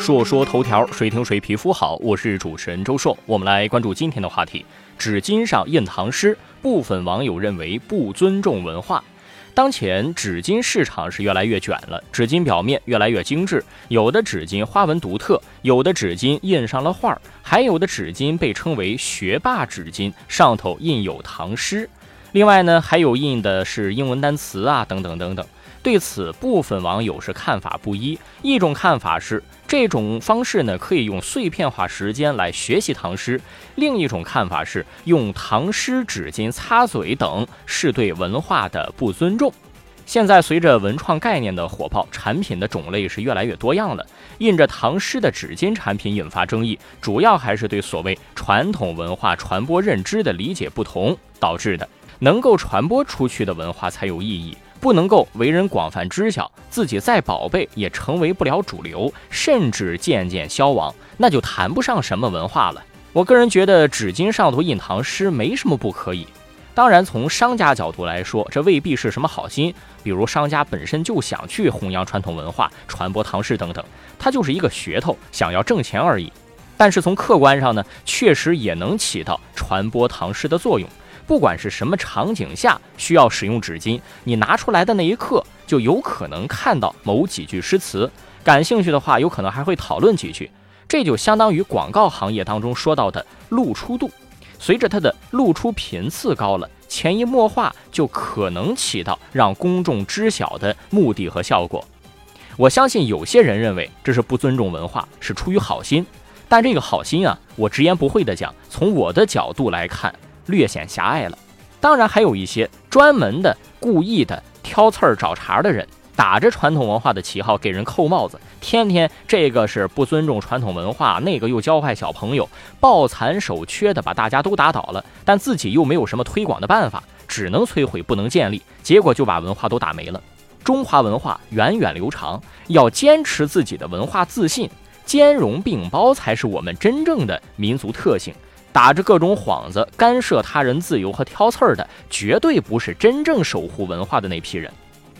硕说头条，谁听谁皮肤好。我是主持人周硕，我们来关注今天的话题：纸巾上印唐诗，部分网友认为不尊重文化。当前纸巾市场是越来越卷了，纸巾表面越来越精致，有的纸巾花纹独特，有的纸巾印上了画儿，还有的纸巾被称为“学霸纸巾”，上头印有唐诗。另外呢，还有印的是英文单词啊，等等等等。对此，部分网友是看法不一。一种看法是，这种方式呢可以用碎片化时间来学习唐诗；另一种看法是，用唐诗纸巾擦嘴等是对文化的不尊重。现在随着文创概念的火爆，产品的种类是越来越多样了。印着唐诗的纸巾产品引发争议，主要还是对所谓传统文化传播认知的理解不同导致的。能够传播出去的文化才有意义。不能够为人广泛知晓，自己再宝贝也成为不了主流，甚至渐渐消亡，那就谈不上什么文化了。我个人觉得纸巾上头印唐诗没什么不可以。当然，从商家角度来说，这未必是什么好心。比如商家本身就想去弘扬传统文化、传播唐诗等等，它就是一个噱头，想要挣钱而已。但是从客观上呢，确实也能起到传播唐诗的作用。不管是什么场景下需要使用纸巾，你拿出来的那一刻就有可能看到某几句诗词，感兴趣的话，有可能还会讨论几句。这就相当于广告行业当中说到的露出度，随着它的露出频次高了，潜移默化就可能起到让公众知晓的目的和效果。我相信有些人认为这是不尊重文化，是出于好心，但这个好心啊，我直言不讳的讲，从我的角度来看。略显狭隘了，当然还有一些专门的、故意的挑刺儿找茬的人，打着传统文化的旗号给人扣帽子，天天这个是不尊重传统文化，那个又教坏小朋友，抱残守缺的把大家都打倒了，但自己又没有什么推广的办法，只能摧毁不能建立，结果就把文化都打没了。中华文化源远流长，要坚持自己的文化自信，兼容并包才是我们真正的民族特性。打着各种幌子干涉他人自由和挑刺儿的，绝对不是真正守护文化的那批人。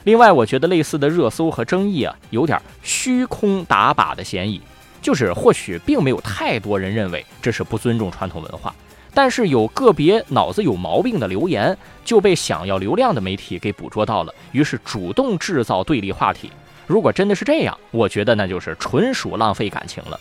另外，我觉得类似的热搜和争议啊，有点虚空打靶的嫌疑。就是或许并没有太多人认为这是不尊重传统文化，但是有个别脑子有毛病的留言就被想要流量的媒体给捕捉到了，于是主动制造对立话题。如果真的是这样，我觉得那就是纯属浪费感情了。